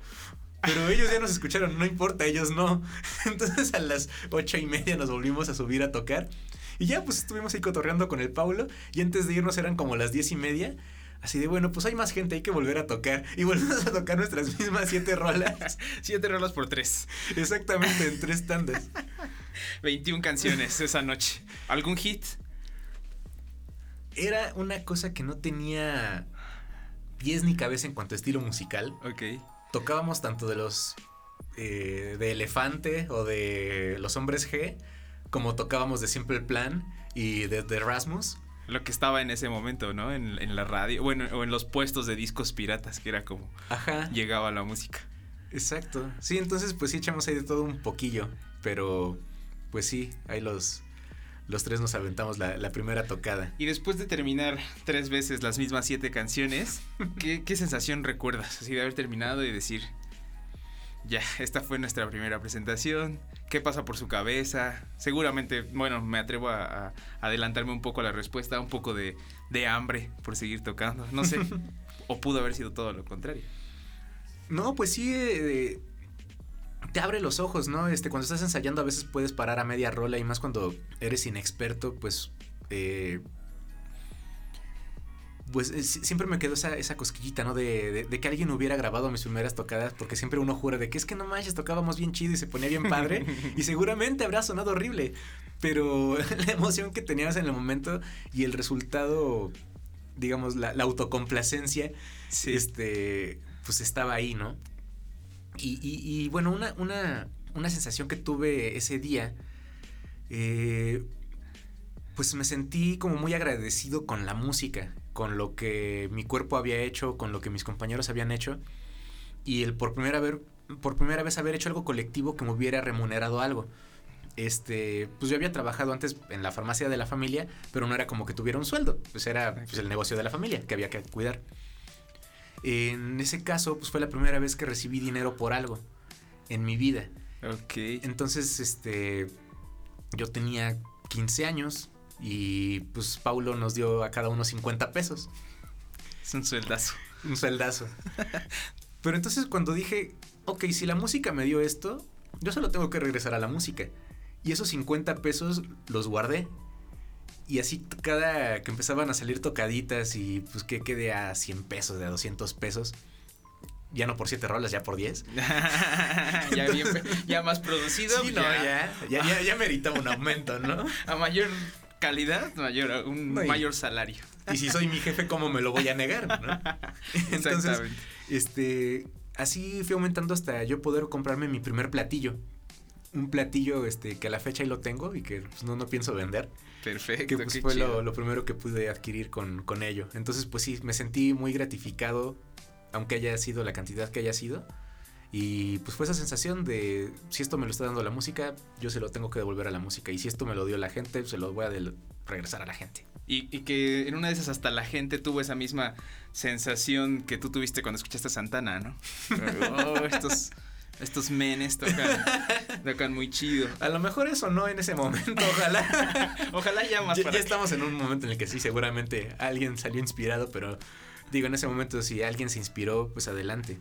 Pero ellos ya nos escucharon, no importa, ellos no. Entonces a las ocho y media nos volvimos a subir a tocar. Y ya pues estuvimos ahí cotorreando con el Paulo. Y antes de irnos eran como las diez y media. Así de, bueno, pues hay más gente, hay que volver a tocar. Y volvemos a tocar nuestras mismas siete rolas. siete rolas por tres. Exactamente, en tres tandas. 21 canciones esa noche. ¿Algún hit? Era una cosa que no tenía pies ni cabeza en cuanto a estilo musical. Ok. Tocábamos tanto de los eh, de Elefante o de los Hombres G, como tocábamos de Simple Plan y de, de Rasmus. Lo que estaba en ese momento, ¿no? En, en, la radio, bueno, o en los puestos de discos piratas, que era como Ajá. llegaba la música. Exacto. Sí, entonces pues sí echamos ahí de todo un poquillo, pero pues sí, ahí los, los tres nos aventamos la, la, primera tocada. Y después de terminar tres veces las mismas siete canciones, ¿qué, ¿qué, sensación recuerdas? Así de haber terminado y decir, ya, esta fue nuestra primera presentación. ¿Qué pasa por su cabeza? Seguramente, bueno, me atrevo a, a adelantarme un poco a la respuesta, un poco de, de hambre por seguir tocando, no sé. o pudo haber sido todo lo contrario. No, pues sí, eh, te abre los ojos, ¿no? Este, cuando estás ensayando a veces puedes parar a media rola y más cuando eres inexperto, pues... Eh, pues eh, siempre me quedó esa, esa cosquillita, ¿no? De, de, de, que alguien hubiera grabado mis primeras tocadas, porque siempre uno jura de que es que no manches, tocábamos bien chido y se ponía bien padre, y seguramente habrá sonado horrible, pero la emoción que tenías en el momento y el resultado, digamos, la, la autocomplacencia, sí. este, pues estaba ahí, ¿no? Y, y, y bueno, una, una, una, sensación que tuve ese día, eh, pues me sentí como muy agradecido con la música, con lo que mi cuerpo había hecho, con lo que mis compañeros habían hecho, y el por primera vez, por primera vez haber hecho algo colectivo que me hubiera remunerado algo. Este, pues yo había trabajado antes en la farmacia de la familia, pero no era como que tuviera un sueldo, pues era pues, el negocio de la familia que había que cuidar. En ese caso, pues fue la primera vez que recibí dinero por algo en mi vida. Ok. Entonces, este, yo tenía 15 años y pues Paulo nos dio a cada uno 50 pesos. Es un sueldazo. Un sueldazo. Pero entonces cuando dije, ok, si la música me dio esto, yo solo tengo que regresar a la música. Y esos 50 pesos los guardé. Y así cada que empezaban a salir tocaditas y pues que quede a 100 pesos, de a 200 pesos. Ya no por 7 rolas, ya por 10. ya, bien, ya más producido. Sí, no, ya, ya, ya, ya merita un aumento, ¿no? A mayor calidad, mayor, un no, y, mayor salario. Y si soy mi jefe, ¿cómo me lo voy a negar? ¿no? Entonces, este, así fui aumentando hasta yo poder comprarme mi primer platillo. Un platillo este, que a la fecha ahí lo tengo y que pues, no, no pienso vender. Perfecto. Que pues, fue lo, lo, primero que pude adquirir con, con ello. Entonces, pues sí, me sentí muy gratificado, aunque haya sido la cantidad que haya sido. Y pues fue esa sensación de si esto me lo está dando la música, yo se lo tengo que devolver a la música. Y si esto me lo dio la gente, se lo voy a regresar a la gente. Y, y, que en una de esas hasta la gente tuvo esa misma sensación que tú tuviste cuando escuchaste a Santana, ¿no? oh, estos, estos menes tocan, tocan muy chido. A lo mejor eso no en ese momento, ojalá. ojalá ya más. Ya, ya estamos en un momento en el que sí, seguramente alguien salió inspirado, pero digo, en ese momento si alguien se inspiró, pues adelante.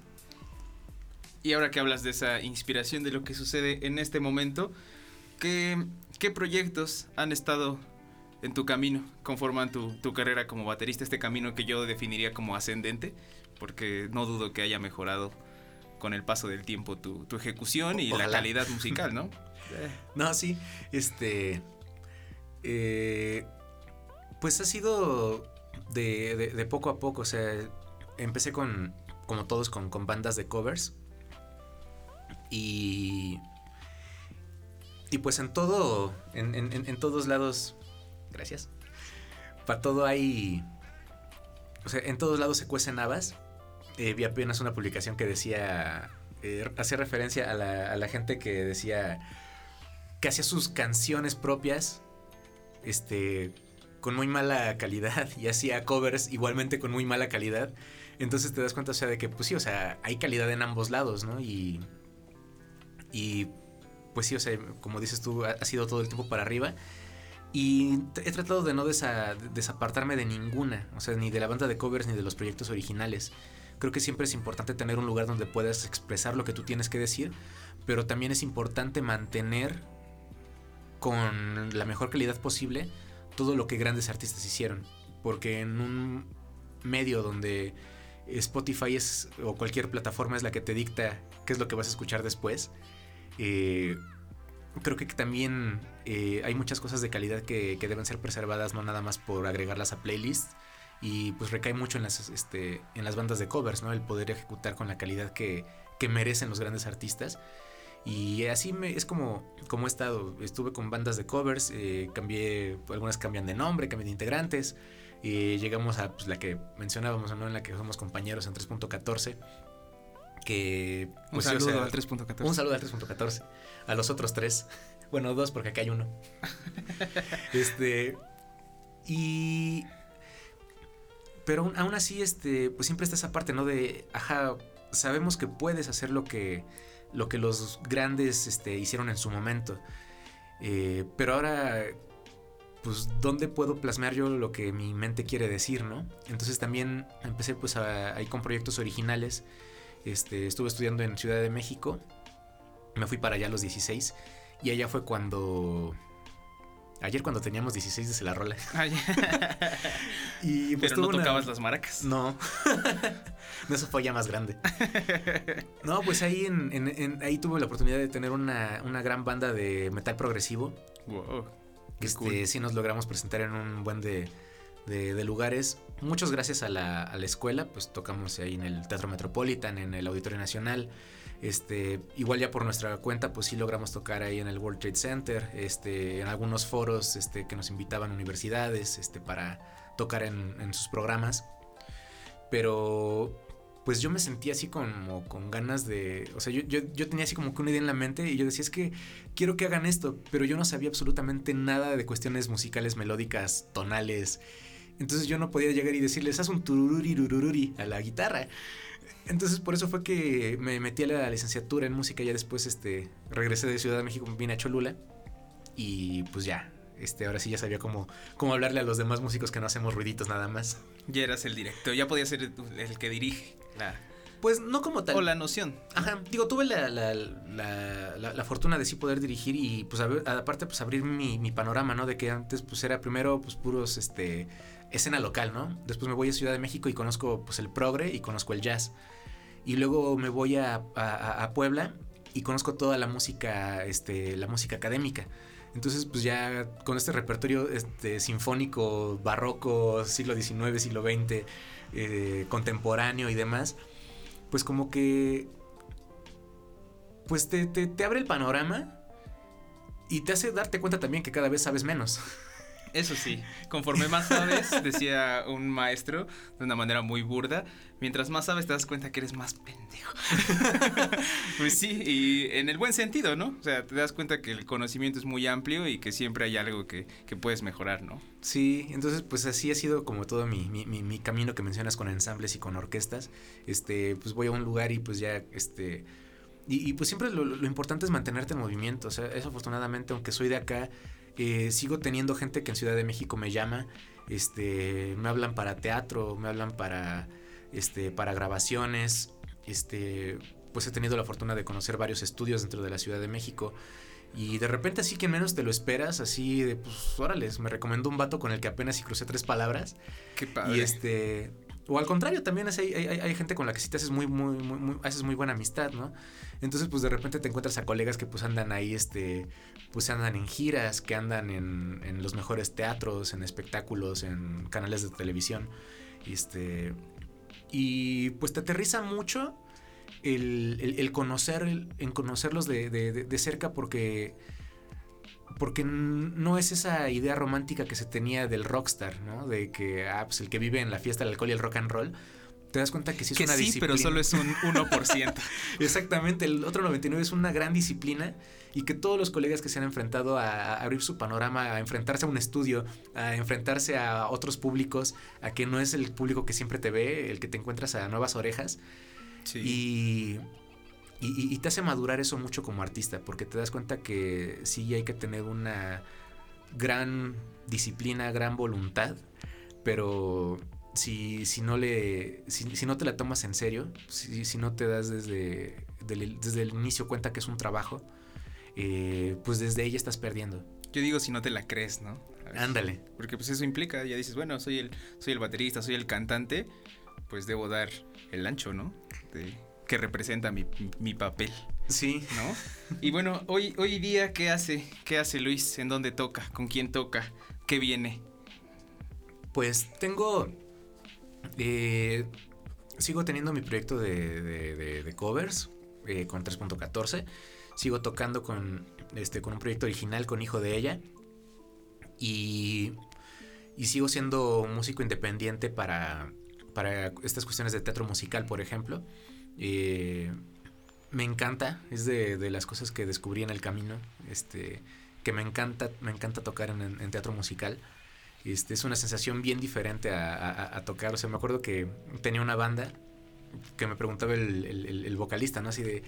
Y ahora que hablas de esa inspiración de lo que sucede en este momento, ¿qué, qué proyectos han estado en tu camino, conforman tu, tu, carrera como baterista, este camino que yo definiría como ascendente, porque no dudo que haya mejorado con el paso del tiempo tu, tu ejecución y Ojalá. la calidad musical, ¿no? no, sí, este... Eh, pues ha sido de, de, de, poco a poco, o sea, empecé con, como todos, con, con bandas de covers. Y. Y pues en todo. En, en, todos lados. Gracias. Para todo hay. O sea, en todos lados se cuecen habas. Eh, vi apenas una publicación que decía. Eh, hacía referencia a la, a la gente que decía. Que hacía sus canciones propias. Este. Con muy mala calidad. Y hacía covers igualmente con muy mala calidad. Entonces te das cuenta, o sea, de que, pues sí, o sea, hay calidad en ambos lados, ¿no? Y y pues sí, o sea, como dices tú, ha sido todo el tiempo para arriba. Y he tratado de no desa desapartarme de ninguna, o sea, ni de la banda de covers ni de los proyectos originales. Creo que siempre es importante tener un lugar donde puedas expresar lo que tú tienes que decir, pero también es importante mantener con la mejor calidad posible todo lo que grandes artistas hicieron, porque en un medio donde Spotify es o cualquier plataforma es la que te dicta qué es lo que vas a escuchar después. Eh, creo que también eh, hay muchas cosas de calidad que, deben ser preservadas, no nada más por agregarlas a playlists. Y pues recae mucho en las, este, en las bandas de covers, ¿no? El poder ejecutar con la calidad que, que merecen los grandes artistas. Y así me, es como, como he estado. Estuve con bandas de covers, eh, cambié, algunas cambian de nombre, cambian de integrantes. Y llegamos a pues, la que mencionábamos, ¿no? En la que somos compañeros en 3.14. Que, pues, un saludo al 3.14. Un saludo al 3.14. A los otros tres. Bueno, dos, porque acá hay uno. este. Y. Pero aún así, este. Pues siempre está esa parte, ¿no? De. Ajá. Sabemos que puedes hacer lo que. Lo que los grandes este, hicieron en su momento. Eh, pero ahora. Pues, ¿dónde puedo plasmar yo lo que mi mente quiere decir, no? Entonces también empecé, pues, ahí con proyectos originales. Este, estuve estudiando en Ciudad de México. Me fui para allá a los 16. Y allá fue cuando. Ayer cuando teníamos 16 desde la rola. Y pues Pero no tocabas las maracas. No. no, eso fue ya más grande. no, pues ahí en, ahí tuve la oportunidad de tener una, gran banda de metal progresivo. Wow. Este, Sí nos logramos presentar en un buen de, de, lugares. Muchas gracias a la, escuela, pues tocamos ahí en el Teatro Metropolitan, en el Auditorio Nacional. Este, igual ya por nuestra cuenta, pues sí logramos tocar ahí en el World Trade Center, este, en algunos foros este, que nos invitaban universidades este, para tocar en, sus programas. Pero pues yo me sentía así como con ganas de, o sea, yo, yo, tenía así como que una idea en la mente y yo decía, es que quiero que hagan esto, pero yo no sabía absolutamente nada de cuestiones musicales, melódicas, tonales. Entonces yo no podía llegar y decirles, haz un turururi a la guitarra. Entonces por eso fue que me metí a la licenciatura en música, ya después este, regresé de Ciudad de México, vine a Cholula y pues ya, este, ahora sí ya sabía cómo, cómo hablarle a los demás músicos que no hacemos ruiditos nada más. Ya eras el director, ya podías ser el, que dirige. Pues no como tal. O la noción. Ajá, digo, tuve la, la, la, la fortuna de sí poder dirigir y pues aparte pues abrir mi, mi, panorama, ¿no? De que antes pues era primero pues puros, este, escena local, ¿no? Después me voy a Ciudad de México y conozco pues el progre y conozco el jazz. Y luego me voy a, Puebla y conozco toda la música, este, la música académica. Entonces, pues ya con este repertorio este, sinfónico, barroco, siglo XIX, siglo XX, eh, contemporáneo y demás, pues como que, pues te, te abre el panorama y te hace darte cuenta también que cada vez sabes menos. Eso sí, conforme más sabes, decía un maestro de una manera muy burda, mientras más sabes te das cuenta que eres más pendejo. pues sí, y en el buen sentido, ¿no? O sea, te das cuenta que el conocimiento es muy amplio y que siempre hay algo que, puedes mejorar, ¿no? Sí, entonces pues así ha sido como todo mi, mi, camino que mencionas con ensambles y con orquestas. Este, pues voy a un lugar y pues ya, este... Y, pues siempre lo, lo importante es mantenerte en movimiento. O sea, eso afortunadamente, aunque soy de acá, eh, sigo teniendo gente que en Ciudad de México me llama, este, me hablan para teatro, me hablan para, este, para grabaciones, este, pues he tenido la fortuna de conocer varios estudios dentro de la Ciudad de México. Y de repente así que menos te lo esperas, así de pues órale, me recomendó un vato con el que apenas si crucé tres palabras. Qué padre. Y este, o al contrario, también hay, hay, gente con la que sí te haces muy, muy, muy, haces muy buena amistad, ¿no? Entonces, pues de repente te encuentras a colegas que pues andan ahí, este, pues andan en giras, que andan en, en los mejores teatros, en espectáculos, en canales de televisión. Este, y pues te aterriza mucho el, el, conocer, en conocerlos de, de cerca porque porque no es esa idea romántica que se tenía del rockstar, ¿no? De que, ah, pues el que vive en la fiesta del alcohol y el rock and roll. Te das cuenta que sí es una sí, pero solo es un 1%. Exactamente, el otro 99 es una gran disciplina y que todos los colegas que se han enfrentado a, abrir su panorama, a enfrentarse a un estudio, a enfrentarse a otros públicos, a que no es el público que siempre te ve, el que te encuentras a nuevas orejas. Sí. Y y, te hace madurar eso mucho como artista, porque te das cuenta que sí hay que tener una gran disciplina, gran voluntad, pero si, si no le si, no te la tomas en serio, si, si no te das desde, desde el inicio cuenta que es un trabajo, eh, pues desde ahí estás perdiendo. Yo digo si no te la crees, ¿no? Ándale. Porque pues eso implica, ya dices, bueno, soy el, soy el baterista, soy el cantante, pues debo dar el ancho, ¿no? Que representa mi, mi, papel. Sí. ¿No? Y bueno, hoy, hoy día, ¿qué hace? ¿Qué hace Luis? ¿En dónde toca? ¿Con quién toca? ¿Qué viene? Pues tengo. Eh, sigo teniendo mi proyecto de, covers eh, con 3.14. Sigo tocando con, este, con un proyecto original con Hijo de ella. Y, y sigo siendo músico independiente para, para estas cuestiones de teatro musical, por ejemplo. Eh, me encanta, es de, las cosas que descubrí en el camino, este, que me encanta, me encanta tocar en, teatro musical. Este, es una sensación bien diferente a, tocar. O sea, me acuerdo que tenía una banda que me preguntaba el, el vocalista, ¿no? Así de,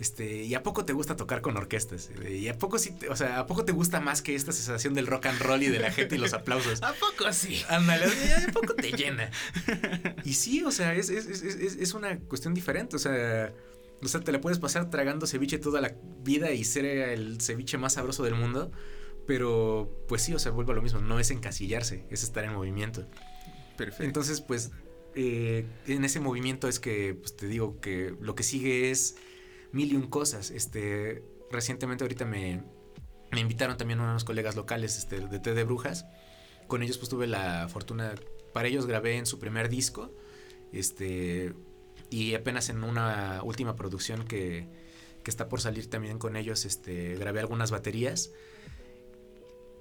este, ¿y a poco te gusta tocar con orquestas? ¿Y a poco sí, o sea, a poco te gusta más que esta sensación del rock and roll y de la gente y los aplausos? ¿A poco sí? Ándale, ¿a poco te llena? Y sí, o sea, es, es, es, es, una cuestión diferente, o sea, o sea, te la puedes pasar tragando ceviche toda la vida y ser el ceviche más sabroso del mundo, pero pues sí, o sea, vuelvo a lo mismo, no es encasillarse, es estar en movimiento. Perfecto. Entonces, pues, eh, en ese movimiento es que, pues te digo que lo que sigue es mil y un cosas. Este, recientemente ahorita me, me invitaron también unos colegas locales este, de Té de Brujas. Con ellos pues tuve la fortuna, para ellos grabé en su primer disco. Este, y apenas en una última producción que, que está por salir también con ellos, este, grabé algunas baterías.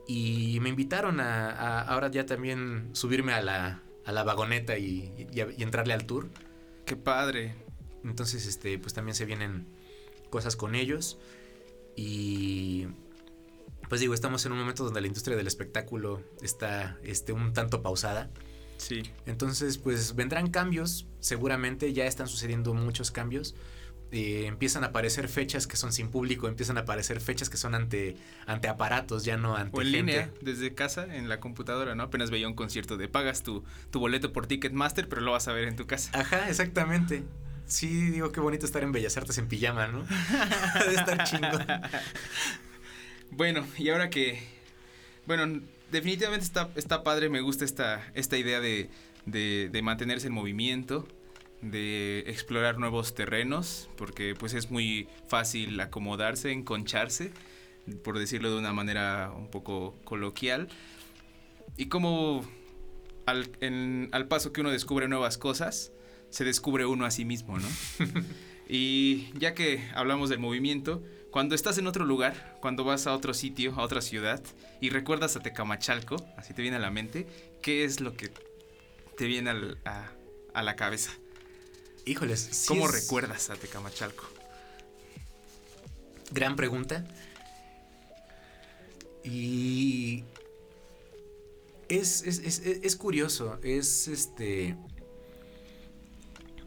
Y me invitaron a, ahora ya también subirme a la, a la vagoneta y, y, entrarle al tour. Qué padre. Entonces, este, pues también se vienen cosas con ellos. Y pues digo, estamos en un momento donde la industria del espectáculo está este, un tanto pausada. Sí. Entonces, pues vendrán cambios, seguramente ya están sucediendo muchos cambios. Eh, empiezan a aparecer fechas que son sin público, empiezan a aparecer fechas que son ante, ante aparatos, ya no ante. O en línea, desde casa, en la computadora, ¿no? Apenas veía un concierto de pagas tu, tu boleto por Ticketmaster, pero lo vas a ver en tu casa. Ajá, exactamente. Sí, digo, qué bonito estar en Bellas Artes en pijama, ¿no? de estar chingón. Bueno, y ahora que. Bueno, definitivamente está, está padre, me gusta esta, esta idea de, de, mantenerse en movimiento, de explorar nuevos terrenos, porque pues es muy fácil acomodarse, enconcharse, por decirlo de una manera un poco coloquial. Y como al, al paso que uno descubre nuevas cosas, se descubre uno a sí mismo, ¿no? y ya que hablamos del movimiento, cuando estás en otro lugar, cuando vas a otro sitio, a otra ciudad, y recuerdas a Tecamachalco, así te viene a la mente, ¿qué es lo que te viene a, la cabeza? Híjoles, ¿cómo recuerdas a Tecamachalco? Gran pregunta. Y es, es, es curioso, es este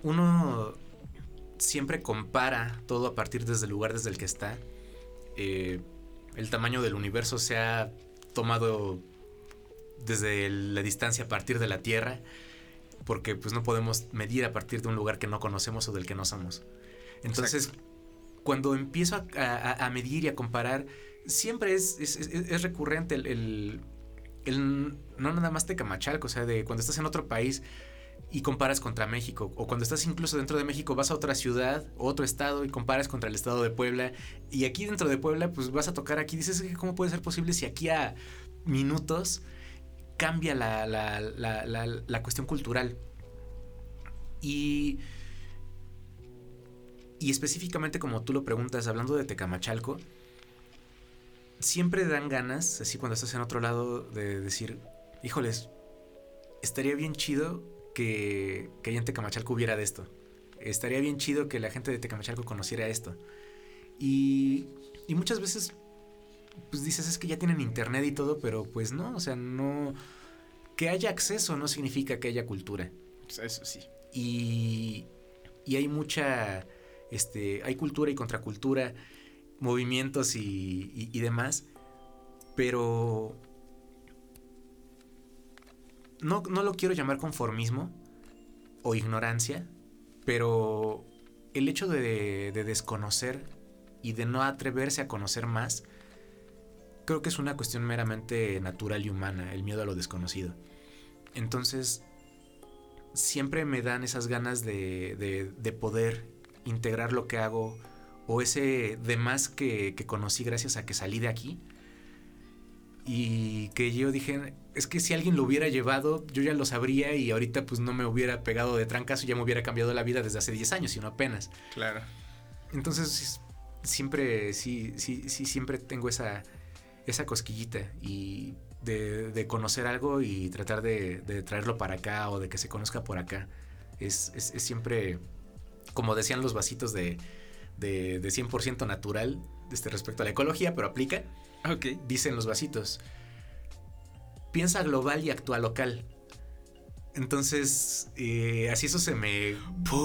uno siempre compara todo a partir desde el lugar desde el que está. Eh, el tamaño del universo se ha tomado desde la distancia a partir de la Tierra, porque pues no podemos medir a partir de un lugar que no conocemos o del que no somos. Entonces, cuando empiezo a, medir y a comparar, siempre es, es, recurrente el, el, no nada más Tecamachalco, o sea, de cuando estás en otro país, y comparas contra México. O cuando estás incluso dentro de México, vas a otra ciudad, otro estado y comparas contra el estado de Puebla. Y aquí dentro de Puebla, pues vas a tocar aquí. Dices, ¿cómo puede ser posible si aquí a minutos cambia la, la, la, la cuestión cultural? Y, y específicamente como tú lo preguntas, hablando de Tecamachalco, siempre dan ganas, así cuando estás en otro lado, de decir, híjoles, estaría bien chido que, que allá en Tecamachalco hubiera de esto. Estaría bien chido que la gente de Tecamachalco conociera esto. Y, y muchas veces, pues dices, es que ya tienen internet y todo, pero pues no, o sea, no... Que haya acceso no significa que haya cultura. Pues eso sí. Y, y hay mucha, este, hay cultura y contracultura, movimientos y, y demás, pero no, lo quiero llamar conformismo o ignorancia, pero el hecho de, desconocer y de no atreverse a conocer más creo que es una cuestión meramente natural y humana, el miedo a lo desconocido. Entonces, siempre me dan esas ganas de, de, poder integrar lo que hago o ese de más que, conocí gracias a que salí de aquí. Y que yo dije, es que si alguien lo hubiera llevado, yo ya lo sabría y ahorita pues no me hubiera pegado de trancazo y ya me hubiera cambiado la vida desde hace 10 años, sino apenas. Claro. Entonces, siempre, sí, sí, sí, siempre tengo esa, esa cosquillita y de, conocer algo y tratar de, traerlo para acá o de que se conozca por acá. Es, siempre, como decían los vasitos de, de, 100% natural este, respecto a la ecología, pero aplica. Ok. Dicen los vasitos, piensa global y actúa local. Entonces, eh, así eso se me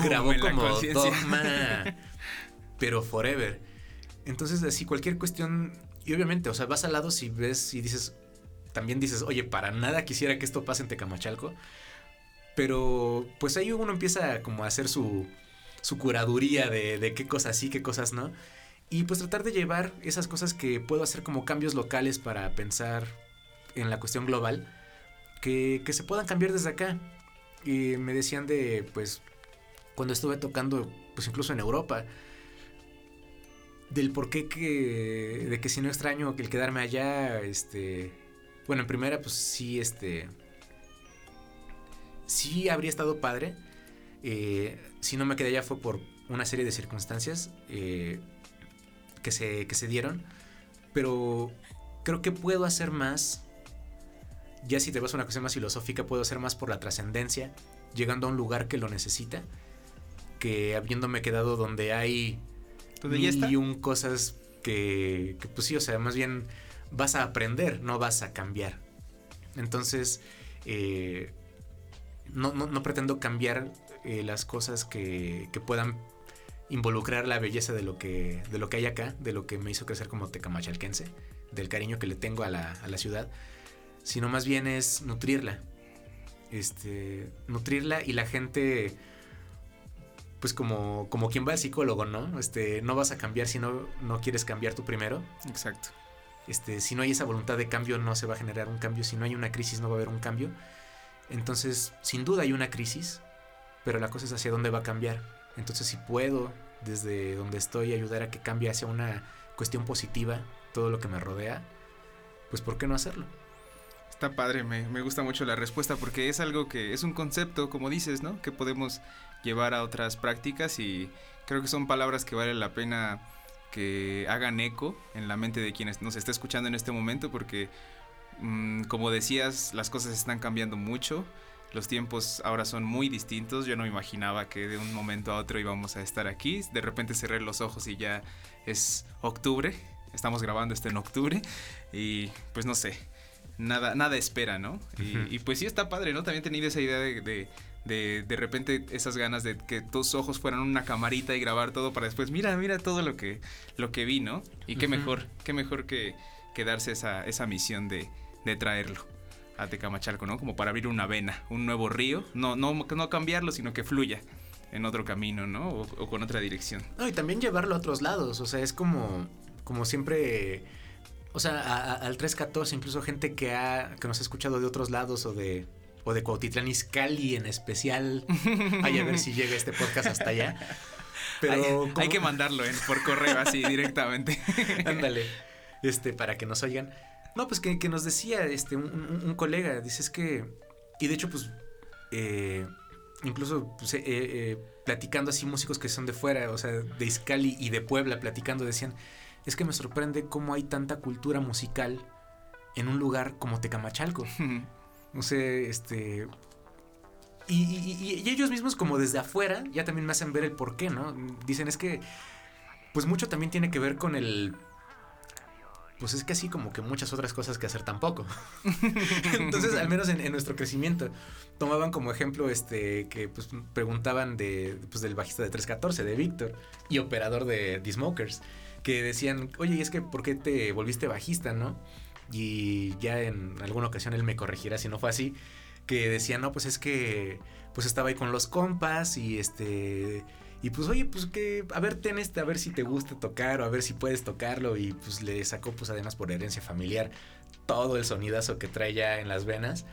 grabó como dogma, pero forever. Entonces, así cualquier cuestión, y obviamente, o sea, vas al lado si ves y dices, también dices, oye, para nada quisiera que esto pase en Tecamachalco. Pero pues ahí uno empieza como a hacer su, su curaduría de, de qué cosas sí, qué cosas no. Y pues tratar de llevar esas cosas que puedo hacer como cambios locales para pensar en la cuestión global, que, que se puedan cambiar desde acá. Y me decían de, pues, cuando estuve tocando, pues incluso en Europa, del por qué que, de que si no extraño el quedarme allá, este, bueno, en primera, pues sí, este. Sí habría estado padre. Eh, si no me quedé allá fue por una serie de circunstancias eh, que, se, que se dieron. Pero creo que puedo hacer más. Ya si te vas a una cuestión más filosófica, puedo hacer más por la trascendencia, llegando a un lugar que lo necesita, que habiéndome quedado donde hay mil y un cosas que, que, pues sí, o sea, más bien vas a aprender, no vas a cambiar. Entonces, eh, no, pretendo cambiar eh, las cosas que, puedan involucrar la belleza de lo, que, de lo que hay acá, de lo que me hizo crecer como tecamachalquense, del cariño que le tengo a la, a la ciudad, sino más bien es nutrirla. Este, nutrirla y la gente pues como, como quien va al psicólogo, ¿no? Este, no vas a cambiar si no, no quieres cambiar tú primero. Exacto. Este, si no hay esa voluntad de cambio, no se va a generar un cambio. Si no hay una crisis, no va a haber un cambio. Entonces, sin duda hay una crisis, pero la cosa es hacia dónde va a cambiar. Entonces, si puedo, desde donde estoy, ayudar a que cambie hacia una cuestión positiva todo lo que me rodea, pues ¿por qué no hacerlo? Está padre, me, me gusta mucho la respuesta porque es algo que es un concepto, como dices, ¿no? Que podemos llevar a otras prácticas y creo que son palabras que vale la pena que hagan eco en la mente de quienes nos está escuchando en este momento porque mm, como decías las cosas están cambiando mucho los tiempos ahora son muy distintos. Yo no me imaginaba que de un momento a otro íbamos a estar aquí. De repente cerré los ojos y ya es octubre. Estamos grabando esto en octubre. Y pues no sé nada nada espera no y, pues sí está padre no también he tenido esa idea de de de repente esas ganas de que tus ojos fueran una camarita y grabar todo para después, mira, mira todo lo que, lo que vi, ¿no? Y qué mejor, qué mejor que, que darse esa, esa misión de, de traerlo a Tecamachalco, ¿no? Como para abrir una vena, un nuevo río, no, no, no cambiarlo, sino que fluya en otro camino, ¿no? O, con otra dirección. No, y también llevarlo a otros lados, o sea, es como, como siempre... O sea, al 314, incluso gente que, ha, que nos ha escuchado de otros lados o de, o de Cuautitlán Izcalli en especial. Ay, a ver si llega este podcast hasta allá. Pero hay, que mandarlo ¿eh? por correo así directamente. Ándale. Este, para que nos oigan. No, pues que, nos decía este, un, colega, dices que. Y de hecho, pues. Eh, incluso pues, eh, eh, platicando así músicos que son de fuera, o sea, de Izcali y de Puebla, platicando, decían. Es que me sorprende cómo hay tanta cultura musical en un lugar como Tecamachalco. No sé, este... Y, ellos mismos como desde afuera ya también me hacen ver el por qué, ¿no? Dicen es que pues mucho también tiene que ver con el... Pues es que así como que muchas otras cosas que hacer tampoco. Entonces, al menos en, nuestro crecimiento, tomaban como ejemplo este que pues preguntaban de, pues, del bajista de 314, de Víctor, y operador de The Smokers, que decían, oye, ¿y es que por qué te volviste bajista, no? y ya en alguna ocasión él me corregirá si no fue así, que decía, no, pues es que pues estaba ahí con los compas y este Y pues, oye, pues que, a ver, ten este, a ver si te gusta tocar o a ver si puedes tocarlo. Y pues le sacó, pues además por herencia familiar, todo el sonidazo que trae ya en las venas.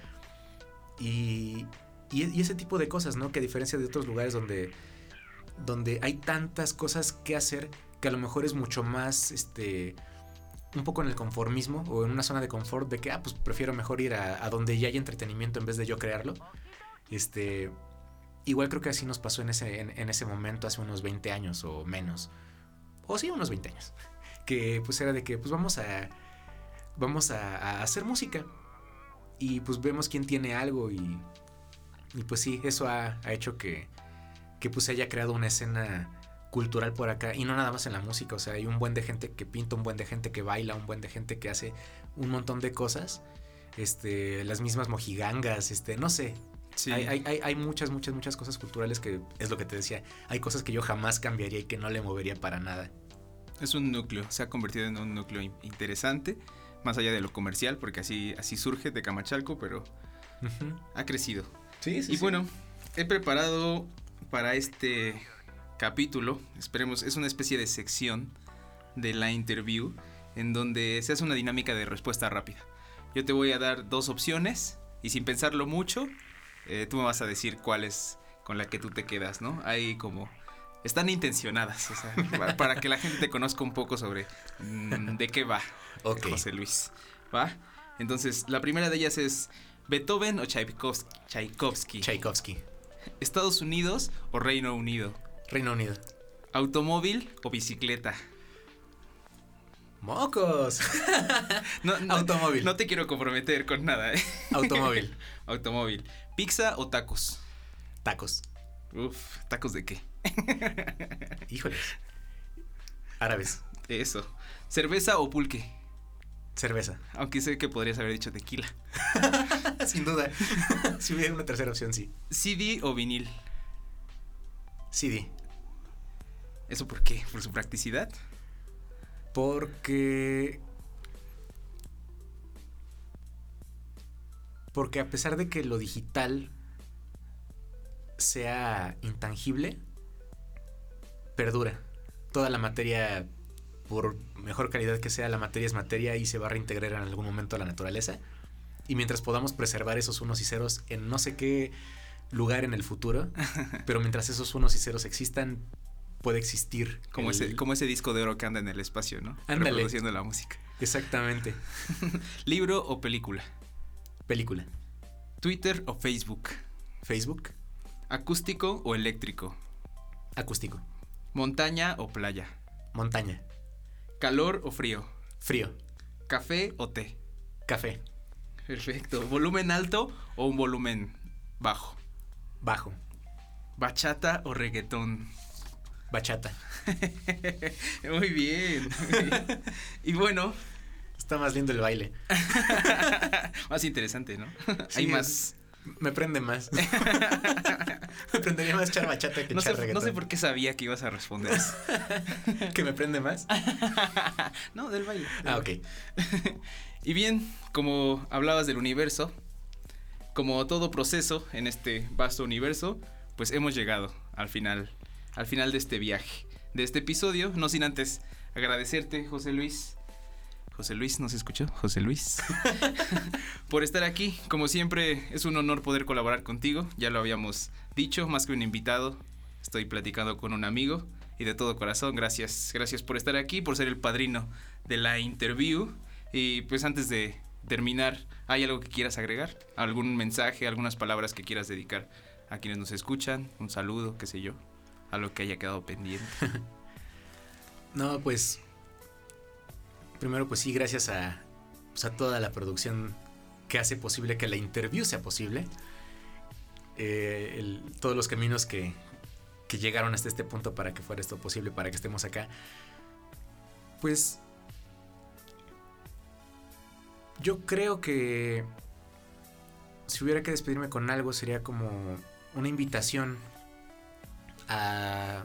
Y, y, ese tipo de cosas, ¿no? Que a diferencia de otros lugares donde, donde hay tantas cosas que hacer, que a lo mejor es mucho más, este, un poco en el conformismo o en una zona de confort de que, ah, pues prefiero mejor ir a, a donde ya hay entretenimiento en vez de yo crearlo. Este, igual creo que así nos pasó en ese, en, ese momento, hace unos 20 años o menos. O sí, unos 20 años. Que pues era de que, pues vamos a, vamos a, hacer música. Y pues vemos quién tiene algo y, y pues sí, eso ha, ha hecho que, que pues se haya creado una escena cultural por acá y no nada más en la música, o sea, hay un buen de gente que pinta, un buen de gente que baila, un buen de gente que hace un montón de cosas, este, las mismas mojigangas, este, no sé. Hay, hay, hay, muchas, muchas, muchas cosas culturales que es lo que te decía. Hay cosas que yo jamás cambiaría y que no le movería para nada. Es un núcleo, se ha convertido en un núcleo interesante, más allá de lo comercial, porque así, así surge de Camachalco, pero ha crecido. Sí, sí. Y bueno, he preparado para este capítulo, esperemos, es una especie de sección de la interview en donde se hace una dinámica de respuesta rápida. Yo te voy a dar dos opciones y sin pensarlo mucho, eh, tú me vas a decir cuál es con la que tú te quedas, ¿no? Hay como... Están intencionadas, o sea, para, que la gente te conozca un poco sobre mm, de qué va José Luis. ¿Va? Entonces, la primera de ellas es Beethoven o Tchaikovsky. Tchaikovsky. Estados Unidos o Reino Unido. Reino Unido. ¿Automóvil o bicicleta? ¡Mocos! no, Automóvil. No te quiero comprometer con nada, ¿eh? Automóvil. Automóvil. ¿Pizza o tacos? Tacos. Uf, ¿tacos de qué? Híjoles. Árabes. Eso. ¿Cerveza o pulque? Cerveza. Aunque sé que podrías haber dicho tequila. Sin duda. si hubiera una tercera opción, sí. ¿CD o vinil? CD. ¿Eso por qué? ¿Por su practicidad? Porque... Porque a pesar de que lo digital sea intangible, perdura. Toda la materia, por mejor calidad que sea, la materia es materia y se va a reintegrar en algún momento a la naturaleza. Y mientras podamos preservar esos unos y ceros en no sé qué lugar en el futuro, pero mientras esos unos y ceros existan, puede existir. Como, ese, como ese disco de oro que anda en el espacio, ¿no? Ándale. Reproduciendo la música. Exactamente. ¿Libro o película? Película. ¿Twitter o Facebook? Facebook. ¿Acústico o eléctrico? Acústico. ¿Montaña o playa? Montaña. ¿Calor o frío? Frío. ¿Café o té? Café. Perfecto. ¿Volumen alto o un volumen bajo? Bajo. ¿Bachata o reggaetón? Bachata. muy, bien, Y bueno. Está más lindo el baile. más interesante, ¿no? Hay más. Me prende más. me prendería más echar bachata que no echar sé. No sé por qué sabía que ibas a responder ¿Que me prende más? no, del baile. ah, ok. y bien, como hablabas del universo, como todo proceso en este vasto universo, pues hemos llegado al final, al final de este viaje, de este episodio, no sin antes agradecerte, José Luis. José Luis, ¿nos escuchó? José Luis. por estar aquí. Como siempre, es un honor poder colaborar contigo. Ya lo habíamos dicho, más que un invitado. Estoy platicando con un amigo y de todo corazón, gracias. Gracias por estar aquí, por ser el padrino de la interview. Y pues antes de terminar, ¿hay algo que quieras agregar? ¿Algún mensaje, algunas palabras que quieras dedicar a quienes nos escuchan? Un saludo, qué sé yo, a lo que haya quedado pendiente. no, pues primero pues sí, gracias a, pues, a toda la producción que hace posible que la interview sea posible. Eh, todos los caminos que, que llegaron hasta este punto para que fuera esto posible, para que estemos acá. Pues yo creo que si hubiera que despedirme con algo sería como una invitación a,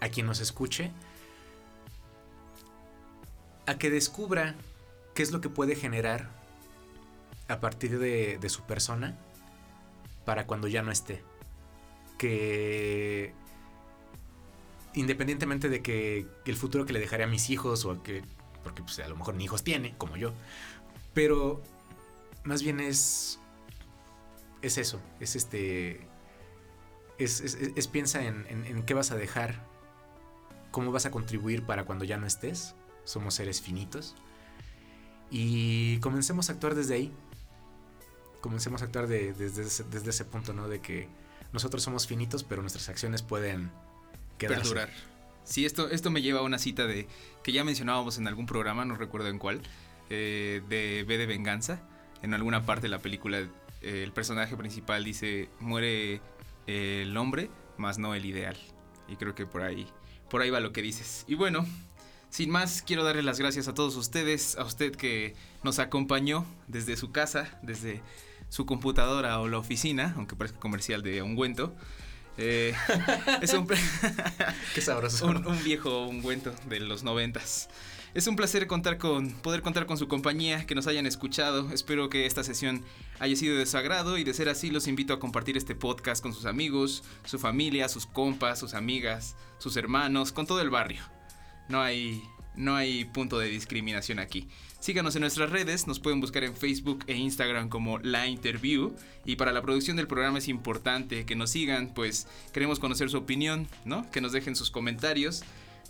a quien nos escuche a que descubra qué es lo que puede generar a partir de, su persona para cuando ya no esté. Que, independientemente de que el futuro que le dejaré a mis hijos o a que, porque pues, a lo mejor ni hijos tiene, como yo, pero más bien es, es eso, es este, es, piensa en, en, en qué vas a dejar, cómo vas a contribuir para cuando ya no estés, somos seres finitos, y comencemos a actuar desde ahí, comencemos a actuar de, desde, ese, punto, ¿no? De que nosotros somos finitos, pero nuestras acciones pueden quedarse. Perdurar. Sí, esto, esto me lleva a una cita de que ya mencionábamos en algún programa, no recuerdo en cuál, eh, de B de Venganza. En alguna parte de la película, eh, el personaje principal dice, muere eh, el hombre, más no el ideal. Y creo que por ahí, por ahí va lo que dices. Y bueno, sin más, quiero darle las gracias a todos ustedes, a usted que nos acompañó desde su casa, desde su computadora o la oficina, aunque parezca comercial de ungüento. Eh, es un, Qué sabroso. un, un viejo ungüento de los noventas. Es un placer contar con, poder contar con su compañía, que nos hayan escuchado. Espero que esta sesión haya sido de su agrado y de ser así los invito a compartir este podcast con sus amigos, su familia, sus compas, sus amigas, sus hermanos, con todo el barrio. No hay, no hay punto de discriminación aquí. Síganos en nuestras redes, nos pueden buscar en Facebook e Instagram como La Interview. Y para la producción del programa es importante que nos sigan, pues queremos conocer su opinión, ¿no? Que nos dejen sus comentarios.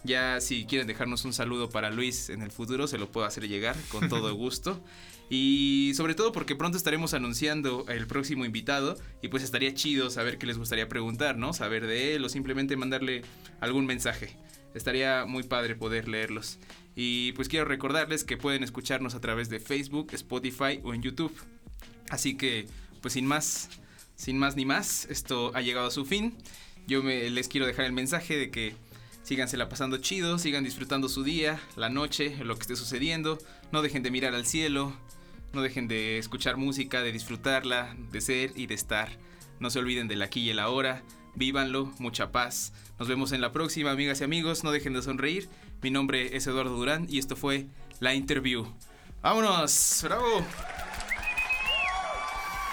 Ya si quieren dejarnos un saludo para Luis en el futuro, se lo puedo hacer llegar con todo gusto. Y sobre todo porque pronto estaremos anunciando el próximo invitado y pues estaría chido saber qué les gustaría preguntar, ¿no? Saber de él o simplemente mandarle algún mensaje. Estaría muy padre poder leerlos. Y pues quiero recordarles que pueden escucharnos a través de Facebook, Spotify o en YouTube. Así que, pues sin más, sin más ni más, esto ha llegado a su fin. Yo me, les quiero dejar el mensaje de que sígansela pasando chido, sigan disfrutando su día, la noche, lo que esté sucediendo. No dejen de mirar al cielo, no dejen de escuchar música, de disfrutarla, de ser y de estar. No se olviden del aquí y el ahora. Vívanlo, mucha paz. Nos vemos en la próxima, amigas y amigos. No dejen de sonreír. Mi nombre es Eduardo Durán y esto fue La Interview. ¡Vámonos! ¡Bravo!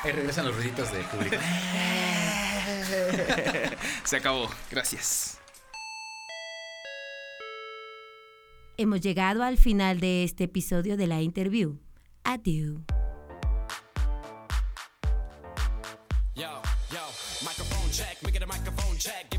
Ahí regresan los ruiditos de público. Se acabó. Gracias. Hemos llegado al final de este episodio de la interview. Adiós. Yo, yo, microphone check, make it a microphone check.